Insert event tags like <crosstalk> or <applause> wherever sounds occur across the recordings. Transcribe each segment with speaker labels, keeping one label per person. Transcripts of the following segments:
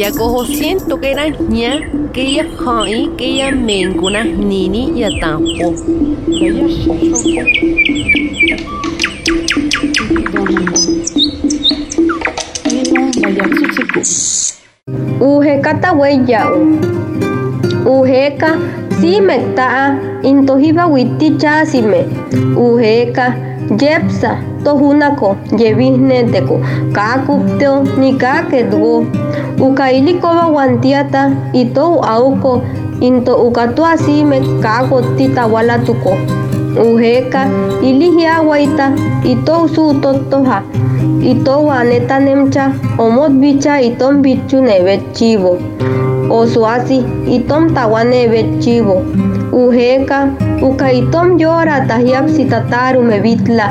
Speaker 1: ixnextilistle. Yakojo siento que era ña, que ya hai, que ya mencuna nini ya tampo.
Speaker 2: Ujeka tahueyau. Ujeka sime ta'a intojiva witi chasime. Ujeka yepsa tojunako yevisneteko kakupteo. Ukailikova wantiata ito auko into ukatu asime kako titawalatuko. Ujeka ilihiawaita ito usutotoja. Ito waneta nemcha omot bicha itom bichu nevet chivo. Osuasi itom tawa nevet chivo. Ujeka uka itom yora tahiap sitataru mevitla.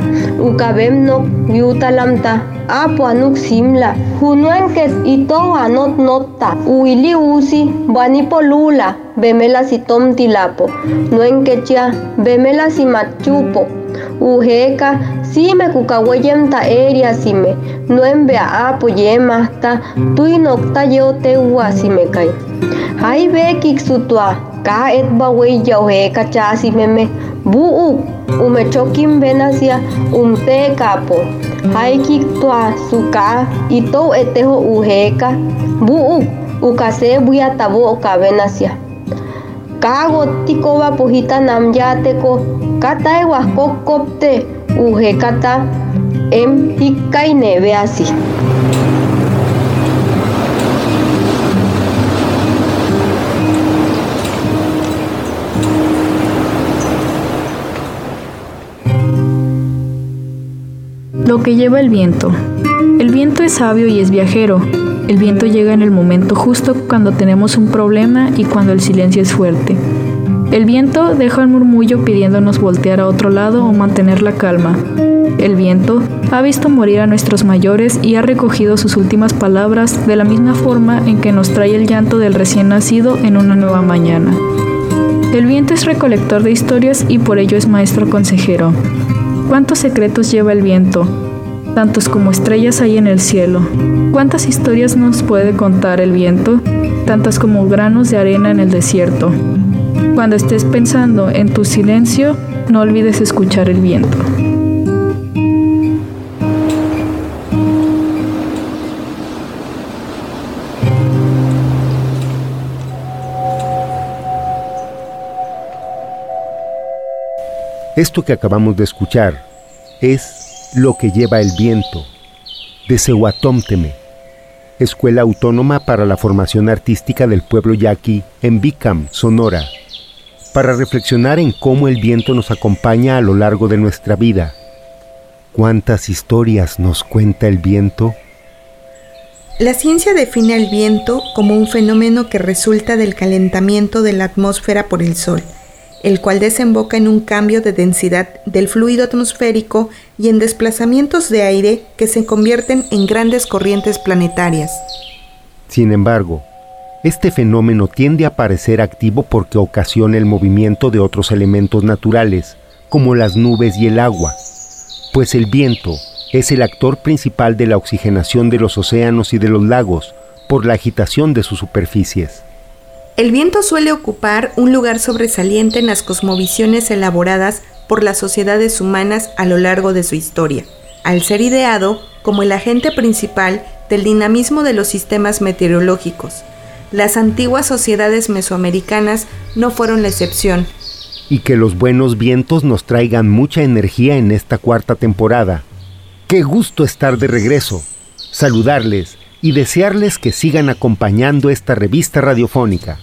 Speaker 2: Uka bemnok yutalamta apo anuk simla. Junuen que ito anot nota. Uili usi banipo lula. Bemela sitom tilapo. Nuen que chia bemela simachupo. Ujeka sime kukaweyem ta eria sime. Nuen bea apo yemasta. Tui nokta yo te ua sime kai. Kiksutua. Ka et bawei ujeka chasi meme. Buu ume chokim benasia umte kapo. Hai kiktua suka ito etejo ujeka. Buu ukase buya tabo okabenasia. Kago tikoba pujita namyateko kata ewaskokopte ujekata em hikai neve
Speaker 3: Lo que lleva el viento. El viento es sabio y es viajero. El viento llega en el momento justo cuando tenemos un problema y cuando el silencio es fuerte. El viento deja un murmullo pidiéndonos voltear a otro lado o mantener la calma. El viento ha visto morir a nuestros mayores y ha recogido sus últimas palabras de la misma forma en que nos trae el llanto del recién nacido en una nueva mañana. El viento es recolector de historias y por ello es maestro consejero. ¿Cuántos secretos lleva el viento? Tantos como estrellas hay en el cielo. ¿Cuántas historias nos puede contar el viento? Tantas como granos de arena en el desierto. Cuando estés pensando en tu silencio, no olvides escuchar el viento.
Speaker 4: Esto que acabamos de escuchar es Lo que lleva el viento, de Sehuatómteme, Escuela Autónoma para la Formación Artística del Pueblo Yaqui en Bicam, Sonora, para reflexionar en cómo el viento nos acompaña a lo largo de nuestra vida. ¿Cuántas historias nos cuenta el viento?
Speaker 5: La ciencia define al viento como un fenómeno que resulta del calentamiento de la atmósfera por el Sol el cual desemboca en un cambio de densidad del fluido atmosférico y en desplazamientos de aire que se convierten en grandes corrientes planetarias.
Speaker 4: Sin embargo, este fenómeno tiende a parecer activo porque ocasiona el movimiento de otros elementos naturales, como las nubes y el agua, pues el viento es el actor principal de la oxigenación de los océanos y de los lagos por la agitación de sus superficies.
Speaker 5: El viento suele ocupar un lugar sobresaliente en las cosmovisiones elaboradas por las sociedades humanas a lo largo de su historia, al ser ideado como el agente principal del dinamismo de los sistemas meteorológicos. Las antiguas sociedades mesoamericanas no fueron la excepción.
Speaker 4: Y que los buenos vientos nos traigan mucha energía en esta cuarta temporada. Qué gusto estar de regreso, saludarles y desearles que sigan acompañando esta revista radiofónica.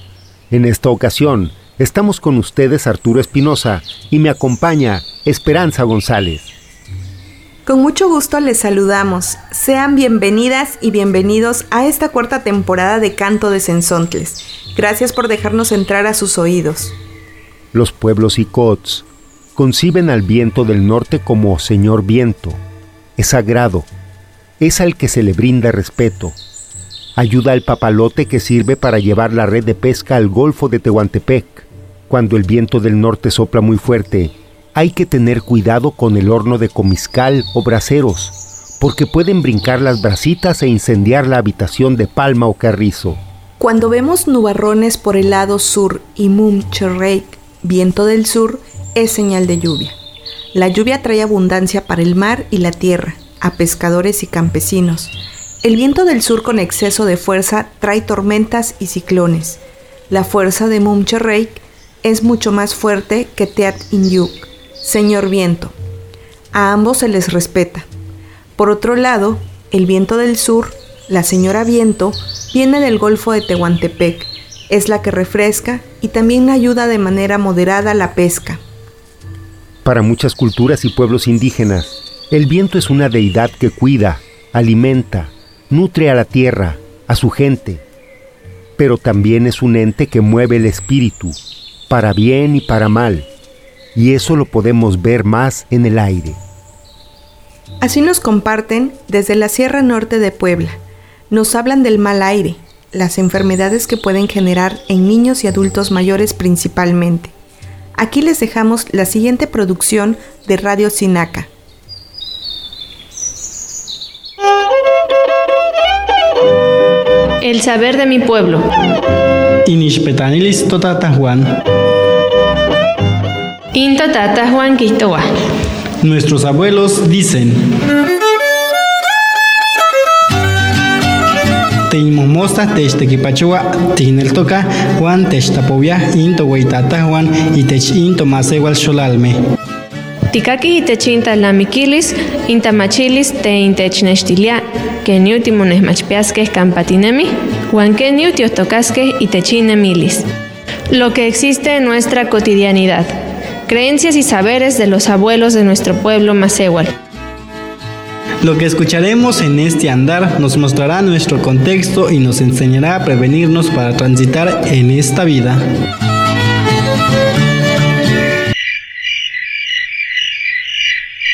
Speaker 4: En esta ocasión, estamos con ustedes Arturo Espinosa y me acompaña Esperanza González.
Speaker 5: Con mucho gusto les saludamos. Sean bienvenidas y bienvenidos a esta cuarta temporada de Canto de Sensontles. Gracias por dejarnos entrar a sus oídos.
Speaker 4: Los pueblos Icots conciben al viento del norte como Señor Viento. Es sagrado, es al que se le brinda respeto. Ayuda al papalote que sirve para llevar la red de pesca al Golfo de Tehuantepec. Cuando el viento del norte sopla muy fuerte, hay que tener cuidado con el horno de comiscal o braseros, porque pueden brincar las brasitas e incendiar la habitación de palma o carrizo.
Speaker 5: Cuando vemos nubarrones por el lado sur y Mum viento del sur, es señal de lluvia. La lluvia trae abundancia para el mar y la tierra, a pescadores y campesinos. El viento del sur con exceso de fuerza trae tormentas y ciclones. La fuerza de Mum es mucho más fuerte que Teat Inyuk, Señor Viento. A ambos se les respeta. Por otro lado, el viento del sur, la señora Viento, viene del Golfo de Tehuantepec. Es la que refresca y también ayuda de manera moderada la pesca.
Speaker 4: Para muchas culturas y pueblos indígenas, el viento es una deidad que cuida, alimenta, nutre a la tierra, a su gente, pero también es un ente que mueve el espíritu, para bien y para mal y eso lo podemos ver más en el aire.
Speaker 5: Así nos comparten desde la Sierra Norte de Puebla. Nos hablan del mal aire, las enfermedades que pueden generar en niños y adultos mayores principalmente. Aquí les dejamos la siguiente producción de Radio Sinaca.
Speaker 6: El saber de mi pueblo.
Speaker 7: Juan.
Speaker 6: Into tata Juan Quistoa.
Speaker 7: Nuestros abuelos dicen. Teimomosta techtequipachua tinel toca Juan techtapovia into tata Juan y tech into igual xolalme.
Speaker 6: Tikaki itechinta lamiquilis, intamachilis te intechnextilia, que niútimo nesmachpiasque campatinemi, Juan que niutios tocasque milis. Lo que existe en nuestra cotidianidad creencias y saberes de los abuelos de nuestro pueblo Macehual.
Speaker 7: Lo que escucharemos en este andar nos mostrará nuestro contexto y nos enseñará a prevenirnos para transitar en esta vida.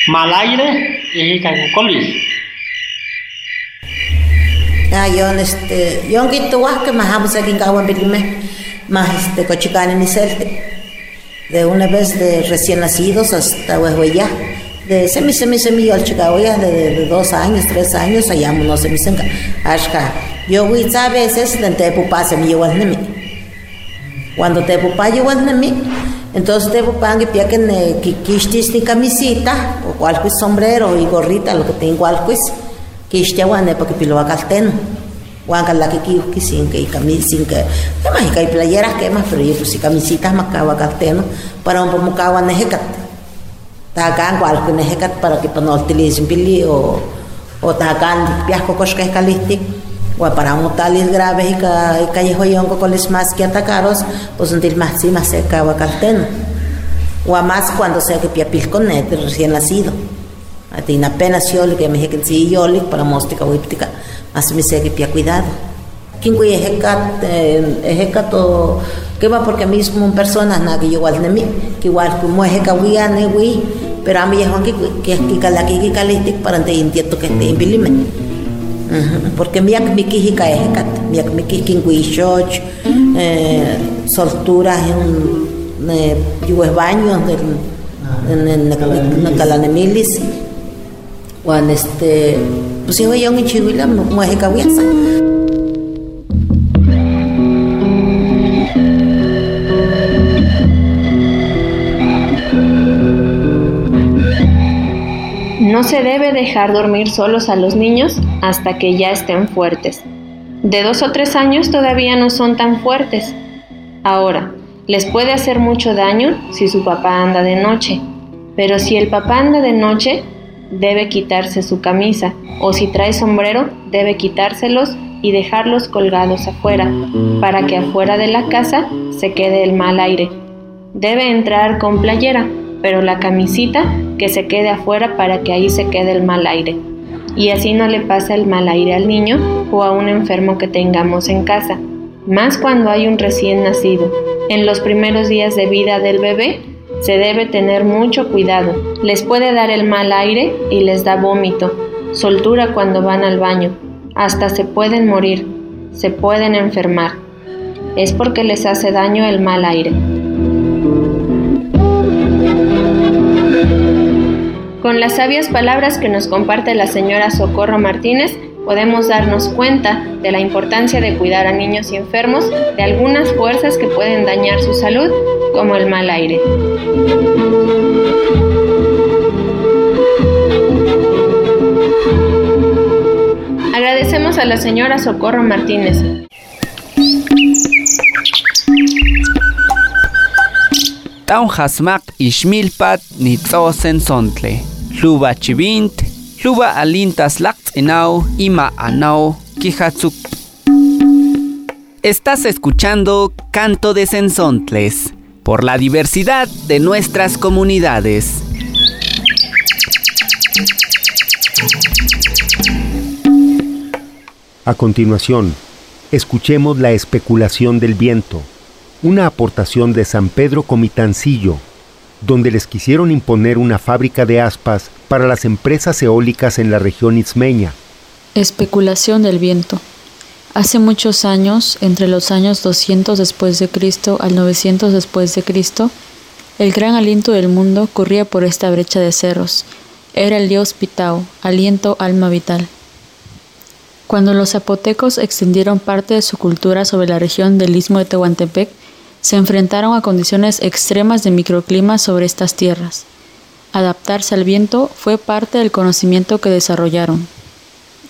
Speaker 8: Malaire y Cacocolis.
Speaker 9: Ah, yo este, yo quito que más vamos aquí en Caguan más este cochicane ni de una vez de recién nacidos hasta ya de semi semi semi al ya de, de, dos años, tres años, allá no se me senga. Ashka, yo voy a veces de te pupa se me lleva nemi. Cuando te pupa lleva nemi, entonces te pupa que pia que quistis ni camisita o cualquier sombrero y gorrita, lo que tengo quistia guane porque pilo a calteno. Huanca la que sin que camisa sin que además que hay playeras que más pero yo pues si camisitas más cava carteno para un poco cava nejecat tagan cual que nejecat para que no utilicen pili o o tagan piasco cosca escalisti o para un talis graves y que callejoyón con les más que atacaros pues un til más sí más carteno o más cuando sea que pia pil con recién nacido a ti apenas yo que me dije que yo para mostrar que así que pia cuidado. Quien cuya ejecat, ejecat o que va porque mismo personas na que igual de mí, que igual como ejeca ne pero a mí es que que que cala que para te intento que te imbilime. Porque mi ak mi mi ak mi eh solturas en eh yues baños en en en cuando este pues.
Speaker 6: No se debe dejar dormir solos a los niños hasta que ya estén fuertes. De dos o tres años todavía no son tan fuertes. Ahora, les puede hacer mucho daño si su papá anda de noche, pero si el papá anda de noche, debe quitarse su camisa o si trae sombrero debe quitárselos y dejarlos colgados afuera para que afuera de la casa se quede el mal aire. Debe entrar con playera pero la camisita que se quede afuera para que ahí se quede el mal aire. Y así no le pasa el mal aire al niño o a un enfermo que tengamos en casa, más cuando hay un recién nacido. En los primeros días de vida del bebé se debe tener mucho cuidado. Les puede dar el mal aire y les da vómito, soltura cuando van al baño, hasta se pueden morir, se pueden enfermar. Es porque les hace daño el mal aire. Con las sabias palabras que nos comparte la señora Socorro Martínez, podemos darnos cuenta de la importancia de cuidar a niños y enfermos de algunas fuerzas que pueden dañar su salud, como el mal aire. Agradecemos a la señora Socorro Martínez.
Speaker 10: Taunjasmak ishmilpat nitzosen sontle. Luba chivint, alintas ima. Estás escuchando Canto de Sensontles por la diversidad de nuestras comunidades.
Speaker 4: A continuación, escuchemos la especulación del viento, una aportación de San Pedro Comitancillo, donde les quisieron imponer una fábrica de aspas para las empresas eólicas en la región ismeña.
Speaker 3: Especulación del viento. Hace muchos años, entre los años 200 después de Cristo al 900 después de Cristo, el gran aliento del mundo corría por esta brecha de cerros. Era el dios Pitao, aliento alma vital. Cuando los zapotecos extendieron parte de su cultura sobre la región del istmo de Tehuantepec, se enfrentaron a condiciones extremas de microclima sobre estas tierras. Adaptarse al viento fue parte del conocimiento que desarrollaron.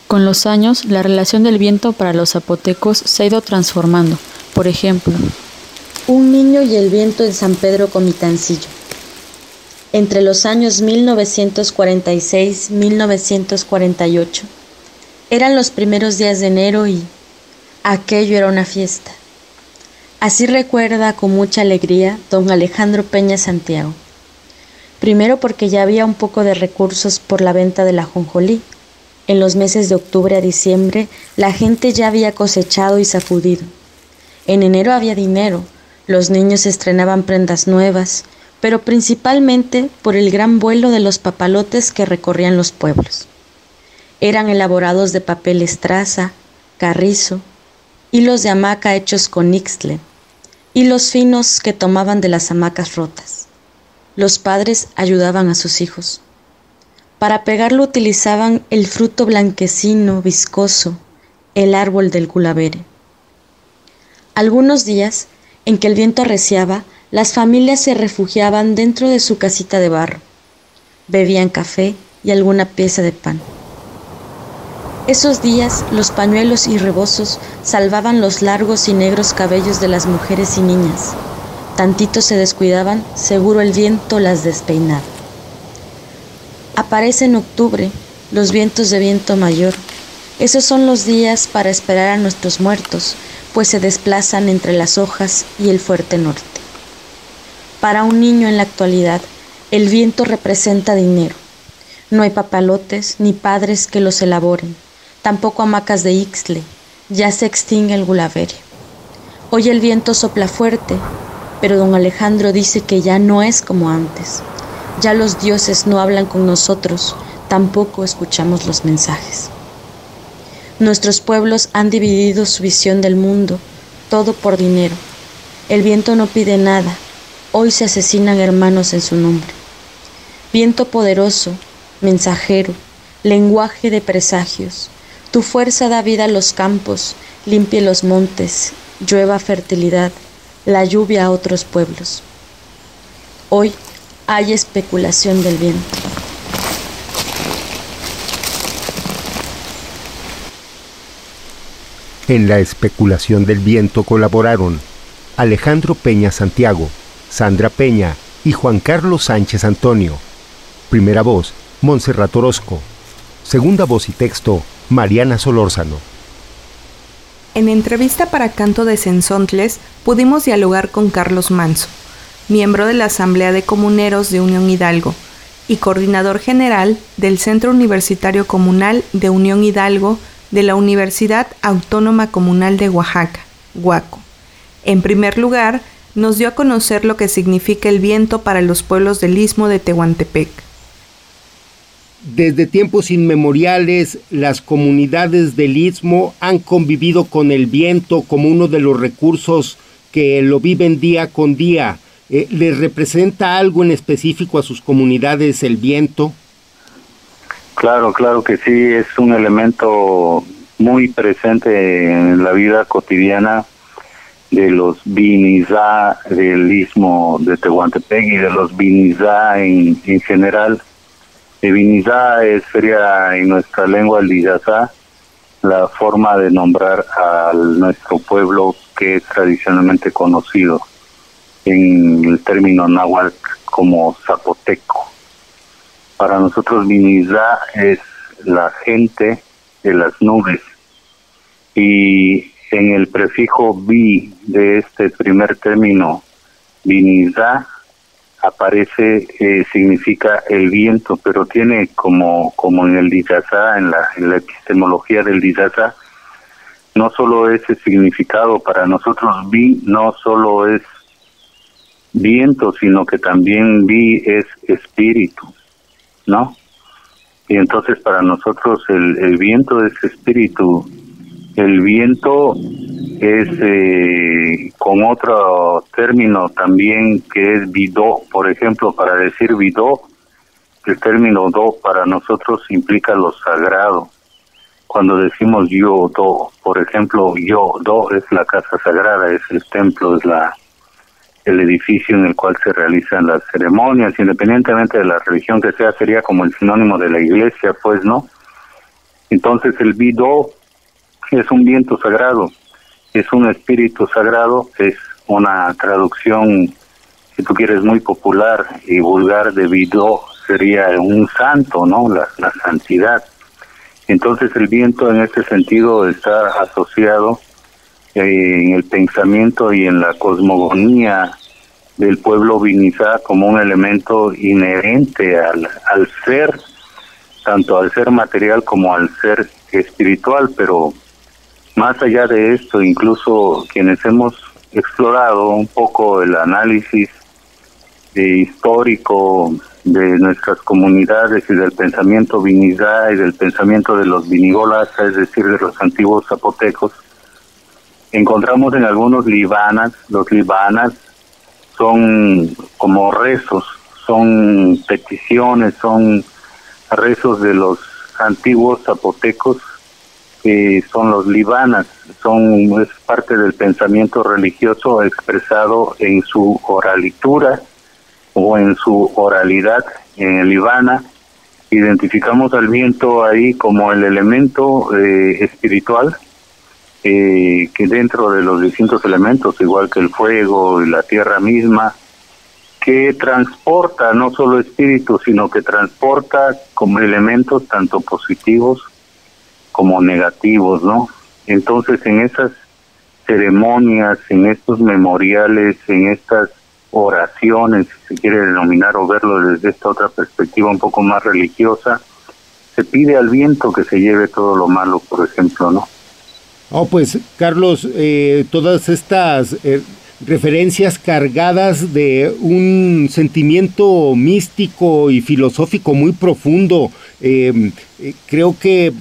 Speaker 3: Con los años, la relación del viento para los zapotecos se ha ido transformando. Por ejemplo,
Speaker 11: Un niño y el viento en San Pedro Comitancillo. Entre los años 1946-1948 eran los primeros días de enero y aquello era una fiesta. Así recuerda con mucha alegría don Alejandro Peña Santiago. Primero porque ya había un poco de recursos por la venta de la jonjolí. En los meses de octubre a diciembre la gente ya había cosechado y sacudido. En enero había dinero, los niños estrenaban prendas nuevas, pero principalmente por el gran vuelo de los papalotes que recorrían los pueblos. Eran elaborados de papel estraza, carrizo, hilos de hamaca hechos con ixtle, hilos finos que tomaban de las hamacas rotas. Los padres ayudaban a sus hijos. Para pegarlo utilizaban el fruto blanquecino, viscoso, el árbol del gulavere. Algunos días, en que el viento arreciaba, las familias se refugiaban dentro de su casita de barro. Bebían café y alguna pieza de pan. Esos días los pañuelos y rebozos salvaban los largos y negros cabellos de las mujeres y niñas. Tantito se descuidaban, seguro el viento las despeinaba. Aparece en octubre los vientos de viento mayor. Esos son los días para esperar a nuestros muertos, pues se desplazan entre las hojas y el fuerte norte. Para un niño en la actualidad, el viento representa dinero. No hay papalotes ni padres que los elaboren tampoco hamacas de Ixtle, ya se extingue el gulavere. Hoy el viento sopla fuerte, pero don Alejandro dice que ya no es como antes. Ya los dioses no hablan con nosotros, tampoco escuchamos los mensajes. Nuestros pueblos han dividido su visión del mundo, todo por dinero. El viento no pide nada, hoy se asesinan hermanos en su nombre. Viento poderoso, mensajero, lenguaje de presagios, tu fuerza da vida a los campos, limpie los montes, llueva fertilidad, la lluvia a otros pueblos. Hoy hay especulación del viento.
Speaker 4: En la especulación del viento colaboraron Alejandro Peña Santiago, Sandra Peña y Juan Carlos Sánchez Antonio. Primera voz, Montserrat Orozco. Segunda voz y texto, Mariana Solórzano.
Speaker 5: En entrevista para Canto de Sensontles pudimos dialogar con Carlos Manso, miembro de la Asamblea de Comuneros de Unión Hidalgo y coordinador general del Centro Universitario Comunal de Unión Hidalgo de la Universidad Autónoma Comunal de Oaxaca, Huaco. En primer lugar, nos dio a conocer lo que significa el viento para los pueblos del istmo de Tehuantepec.
Speaker 4: Desde tiempos inmemoriales, las comunidades del istmo han convivido con el viento como uno de los recursos que lo viven día con día. Eh, ¿Les representa algo en específico a sus comunidades el viento?
Speaker 12: Claro, claro que sí, es un elemento muy presente en la vida cotidiana de los Binizá del istmo de Tehuantepec y de los Binizá en, en general. De Binizá sería en nuestra lengua el la forma de nombrar a nuestro pueblo que es tradicionalmente conocido en el término náhuatl como zapoteco. Para nosotros Binizá es la gente de las nubes y en el prefijo bi de este primer término, vinizá, aparece, eh, significa el viento, pero tiene como, como en el Diyazá, en la, en la epistemología del Diyazá, no solo ese significado, para nosotros vi no solo es viento, sino que también vi es espíritu, ¿no? Y entonces para nosotros el, el viento es espíritu, el viento es eh, con otro término también que es vidó, por ejemplo, para decir vidó, el término do para nosotros implica lo sagrado. Cuando decimos yo do, por ejemplo, yo do es la casa sagrada, es el templo, es la el edificio en el cual se realizan las ceremonias, independientemente de la religión que sea, sería como el sinónimo de la iglesia, pues, ¿no? Entonces el vidó es un viento sagrado, es un espíritu sagrado, es una traducción, si tú quieres, muy popular y vulgar de Vidó, sería un santo, ¿no? La, santidad. Entonces el viento en este sentido está asociado eh, en el pensamiento y en la cosmogonía del pueblo vinizá como un elemento inherente al, al ser, tanto al ser material como al ser espiritual, pero más allá de esto, incluso quienes hemos explorado un poco el análisis histórico de nuestras comunidades y del pensamiento vinizá y del pensamiento de los vinigolas, es decir, de los antiguos zapotecos, encontramos en algunos libanas, los libanas son como rezos, son peticiones, son rezos de los antiguos zapotecos que son los libanas, son es parte del pensamiento religioso expresado en su oralitura o en su oralidad en el libana. Identificamos al viento ahí como el elemento eh, espiritual eh, que dentro de los distintos elementos, igual que el fuego y la tierra misma, que transporta no solo espíritu, sino que transporta como elementos tanto positivos como negativos, ¿no? Entonces en esas ceremonias, en estos memoriales, en estas oraciones, si se quiere denominar o verlo desde esta otra perspectiva un poco más religiosa, se pide al viento que se lleve todo lo malo, por ejemplo, ¿no?
Speaker 4: Oh, pues Carlos, eh, todas estas eh, referencias cargadas de un sentimiento místico y filosófico muy profundo, eh, creo que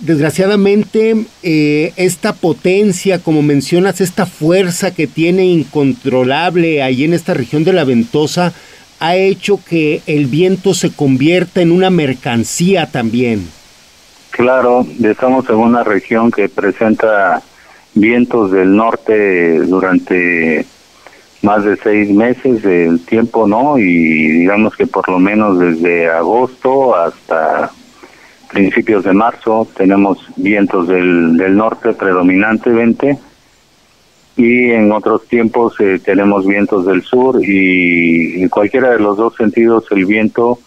Speaker 4: desgraciadamente eh, esta potencia, como mencionas, esta fuerza que tiene incontrolable ahí en esta región de la Ventosa, ha hecho que el viento se convierta en una mercancía también.
Speaker 12: Claro, estamos en una región que presenta vientos del norte durante más de seis meses del tiempo, ¿no? Y digamos que por lo menos desde agosto hasta principios de marzo tenemos vientos del, del norte predominantemente y en otros tiempos eh, tenemos vientos del sur y en cualquiera de los dos sentidos el viento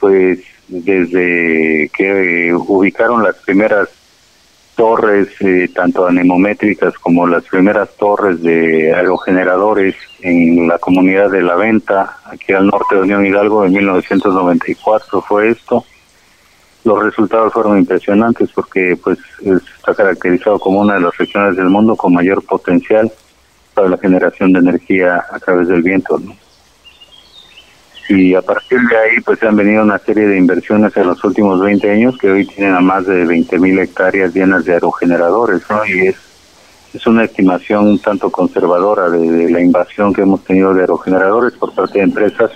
Speaker 12: pues desde que ubicaron las primeras torres, eh, tanto anemométricas como las primeras torres de aerogeneradores en la comunidad de La Venta, aquí al norte de Unión Hidalgo, en 1994 fue esto. Los resultados fueron impresionantes porque pues está caracterizado como una de las regiones del mundo con mayor potencial para la generación de energía a través del viento. ¿no? y a partir de ahí pues han venido una serie de inversiones en los últimos 20 años que hoy tienen a más de 20 mil hectáreas llenas de aerogeneradores, ¿no? Y es, es una estimación un tanto conservadora de, la invasión que hemos tenido de aerogeneradores por parte de empresas,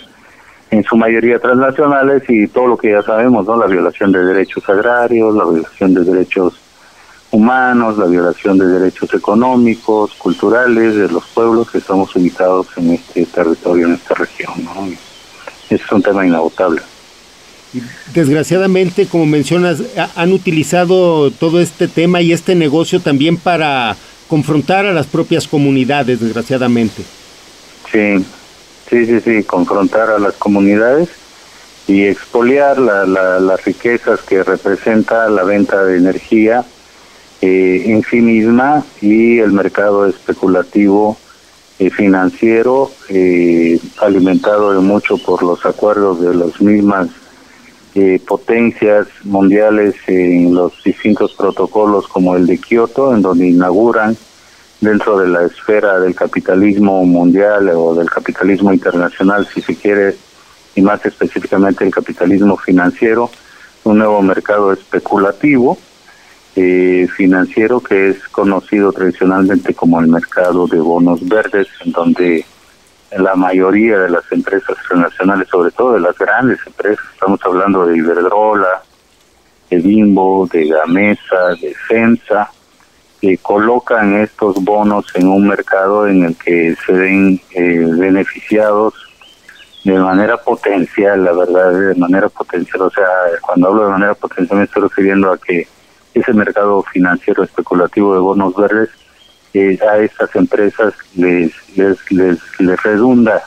Speaker 12: en su mayoría transnacionales y todo lo que ya sabemos, ¿no? La violación de derechos agrarios, la violación de derechos humanos, la violación de derechos económicos, culturales de los pueblos que estamos ubicados en este territorio, en esta región, ¿no? es un tema inagotable.
Speaker 4: Desgraciadamente, como mencionas, han utilizado todo este tema y este negocio también para confrontar a las propias comunidades, desgraciadamente.
Speaker 12: Sí, sí, sí, sí, confrontar a las comunidades y expoliar las riquezas que representa la venta de energía eh, en sí misma y el mercado especulativo eh, financiero eh, alimentado de mucho por los acuerdos de las mismas eh, potencias mundiales en los distintos protocolos como el de Kioto, en donde inauguran dentro de la esfera del capitalismo mundial o del capitalismo internacional, si se quiere, y más específicamente el capitalismo financiero, un nuevo mercado especulativo eh, financiero que es conocido tradicionalmente como el mercado de bonos verdes, en donde la mayoría de las empresas internacionales, sobre todo de las grandes empresas, estamos hablando de Iberdrola, de Bimbo, de Gamesa, de Censa, que colocan estos bonos en un mercado en el que se ven eh, beneficiados de manera potencial, la verdad, de manera potencial. O sea, cuando hablo de manera potencial me estoy refiriendo a que ese mercado financiero especulativo de bonos verdes eh, a estas empresas les, les, les, redunda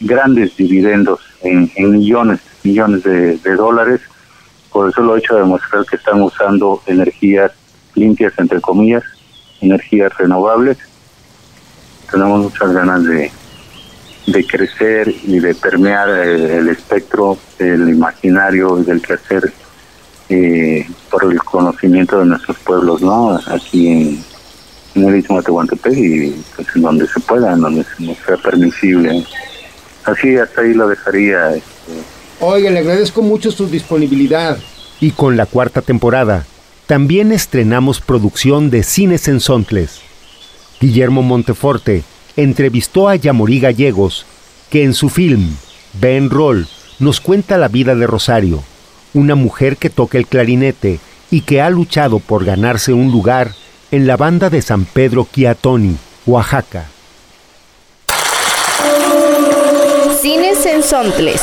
Speaker 12: grandes dividendos en, millones, millones de, dólares. Por eso lo he hecho demostrar que están usando energías limpias, entre comillas, energías renovables. Tenemos muchas ganas de, de crecer y de permear el, el espectro del imaginario y del quehacer eh, por el conocimiento de nuestros pueblos, ¿no? Aquí en, el Istmo de Tehuantepec y pues en donde se pueda, en donde nos sea permisible. Así, hasta ahí lo dejaría. Este.
Speaker 4: Oiga, le agradezco mucho su disponibilidad. Y con la cuarta temporada, también estrenamos producción de Cines en Sontles. Guillermo Monteforte entrevistó a Yamorí Gallegos, que en su film Ben Roll nos cuenta la vida de Rosario, una mujer que toca el clarinete y que ha luchado por ganarse un lugar en la banda de San Pedro Quiatoni, Oaxaca.
Speaker 13: Cines en Sontles.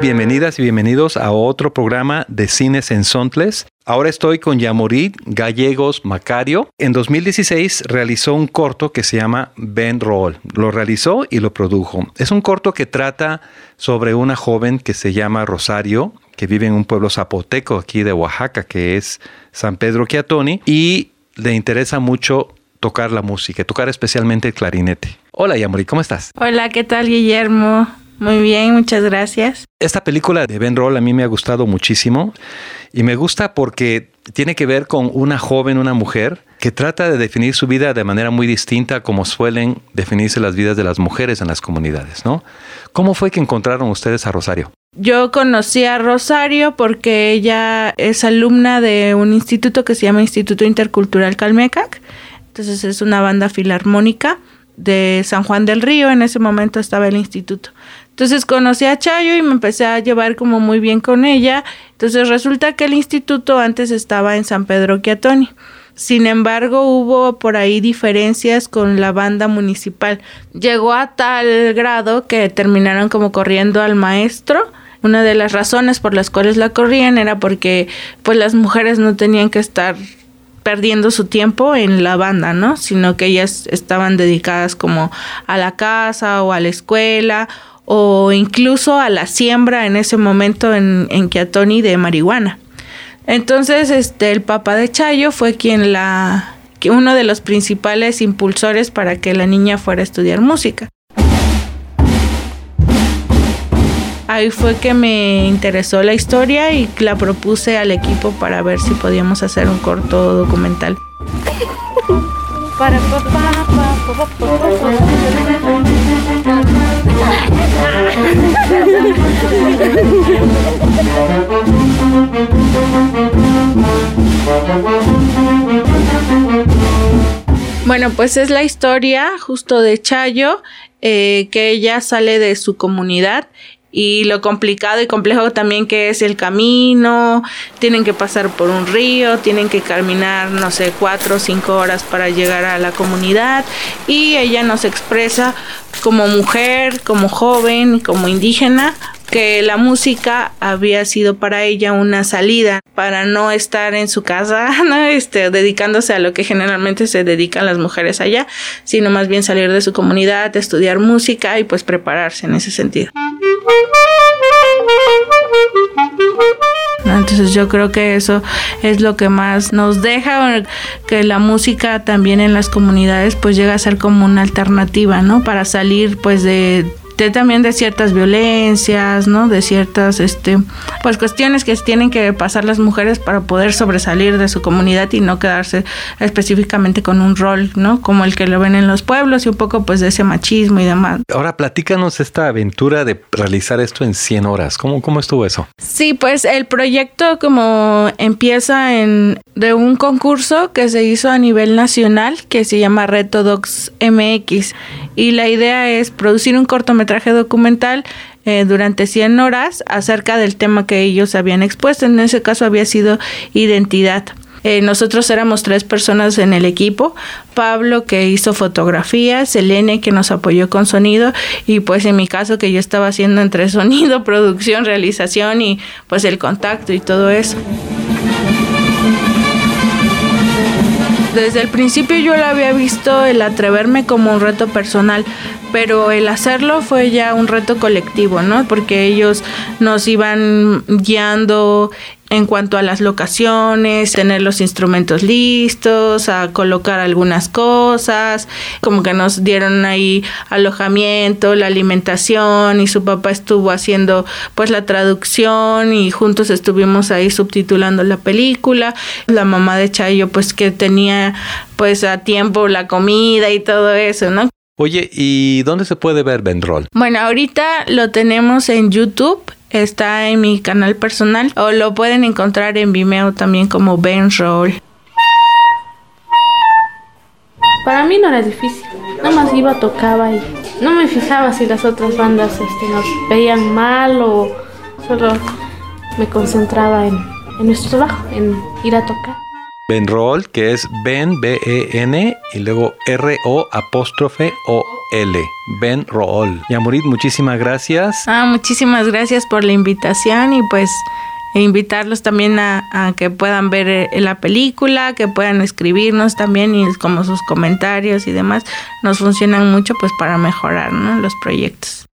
Speaker 14: Bienvenidas y bienvenidos a otro programa de Cines en Sontles. Ahora estoy con Yamorit Gallegos Macario. En 2016 realizó un corto que se llama Ben Roll. Lo realizó y lo produjo. Es un corto que trata sobre una joven que se llama Rosario, que vive en un pueblo zapoteco aquí de Oaxaca, que es San Pedro Quiatoni, y le interesa mucho tocar la música, tocar especialmente el clarinete. Hola Yamori, ¿cómo estás?
Speaker 15: Hola, ¿qué tal Guillermo? Muy bien, muchas gracias.
Speaker 14: Esta película de Ben Roll a mí me ha gustado muchísimo y me gusta porque tiene que ver con una joven, una mujer, que trata de definir su vida de manera muy distinta como suelen definirse las vidas de las mujeres en las comunidades, ¿no? ¿Cómo fue que encontraron ustedes a Rosario?
Speaker 15: Yo conocí a Rosario porque ella es alumna de un instituto que se llama Instituto Intercultural Calmecac. Entonces es una banda filarmónica de San Juan del Río. En ese momento estaba el instituto. Entonces conocí a Chayo y me empecé a llevar como muy bien con ella. Entonces resulta que el instituto antes estaba en San Pedro Quiatoni. Sin embargo, hubo por ahí diferencias con la banda municipal. Llegó a tal grado que terminaron como corriendo al maestro. Una de las razones por las cuales la corrían era porque pues las mujeres no tenían que estar perdiendo su tiempo en la banda, ¿no? Sino que ellas estaban dedicadas como a la casa o a la escuela o incluso a la siembra en ese momento en, en Kiatoni de marihuana. Entonces, este, el papá de Chayo fue quien la, uno de los principales impulsores para que la niña fuera a estudiar música. Ahí fue que me interesó la historia y la propuse al equipo para ver si podíamos hacer un corto documental. Para Bueno, pues es la historia justo de Chayo, eh, que ella sale de su comunidad y lo complicado y complejo también que es el camino, tienen que pasar por un río, tienen que caminar, no sé, cuatro o cinco horas para llegar a la comunidad. Y ella nos expresa como mujer, como joven, como indígena, que la música había sido para ella una salida para no estar en su casa, <laughs> ¿no? este, dedicándose a lo que generalmente se dedican las mujeres allá, sino más bien salir de su comunidad, estudiar música y pues prepararse en ese sentido. Entonces yo creo que eso es lo que más nos deja, que la música también en las comunidades pues llega a ser como una alternativa, ¿no? Para salir pues de también de ciertas violencias, ¿no? De ciertas, este, pues cuestiones que tienen que pasar las mujeres para poder sobresalir de su comunidad y no quedarse específicamente con un rol, ¿no? Como el que lo ven en los pueblos y un poco pues de ese machismo y demás.
Speaker 14: Ahora platícanos esta aventura de realizar esto en 100 horas. ¿Cómo, cómo estuvo eso?
Speaker 15: Sí, pues el proyecto como empieza en de un concurso que se hizo a nivel nacional que se llama Reto Docs MX y la idea es producir un cortometraje documental eh, durante 100 horas acerca del tema que ellos habían expuesto. En ese caso había sido identidad. Eh, nosotros éramos tres personas en el equipo. Pablo que hizo fotografías, Selene que nos apoyó con sonido y pues en mi caso que yo estaba haciendo entre <laughs> sonido, producción, realización y pues el contacto y todo eso. Desde el principio yo lo había visto el atreverme como un reto personal, pero el hacerlo fue ya un reto colectivo, ¿no? Porque ellos nos iban guiando en cuanto a las locaciones, tener los instrumentos listos, a colocar algunas cosas, como que nos dieron ahí alojamiento, la alimentación y su papá estuvo haciendo pues la traducción y juntos estuvimos ahí subtitulando la película. La mamá de Chayo pues que tenía pues a tiempo la comida y todo eso, ¿no?
Speaker 14: Oye, ¿y dónde se puede ver Benroll?
Speaker 15: Bueno, ahorita lo tenemos en YouTube está en mi canal personal o lo pueden encontrar en Vimeo también como Ben Roll.
Speaker 16: Para mí no era difícil, nada más iba, tocaba y no me fijaba si las otras bandas este, nos veían mal o solo me concentraba en, en nuestro trabajo, en ir a tocar.
Speaker 14: Ben Roll, que es Ben, B-E-N, y luego R-O apóstrofe O-L. Ben Roll. Yamurit, muchísimas gracias.
Speaker 15: Ah, muchísimas gracias por la invitación y pues e invitarlos también a, a, que puedan ver eh, la película, que puedan escribirnos también y como sus comentarios y demás nos funcionan mucho pues para mejorar ¿no? los proyectos.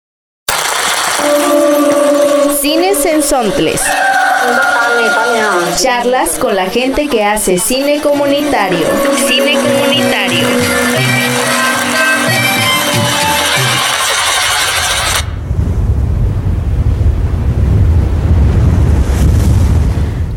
Speaker 13: Cines en Sontles. Charlas con la gente que hace cine comunitario. Cine comunitario.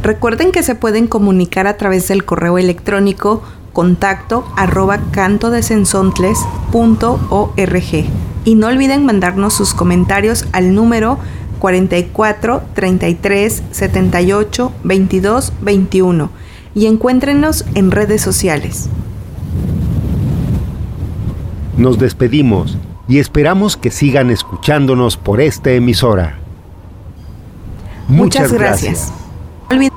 Speaker 5: Recuerden que se pueden comunicar a través del correo electrónico contacto arroba cantodesensontles.org y no olviden mandarnos sus comentarios al número 44 33 78 22 21 y encuéntrenos en redes sociales.
Speaker 4: Nos despedimos y esperamos que sigan escuchándonos por esta emisora.
Speaker 5: Muchas, gracias. gracias.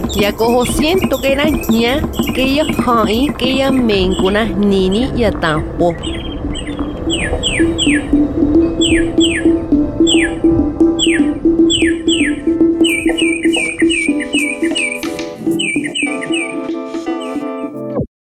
Speaker 1: Ya cojo siento que era ña, que ya hai, que ya mencuna nini ya tampo.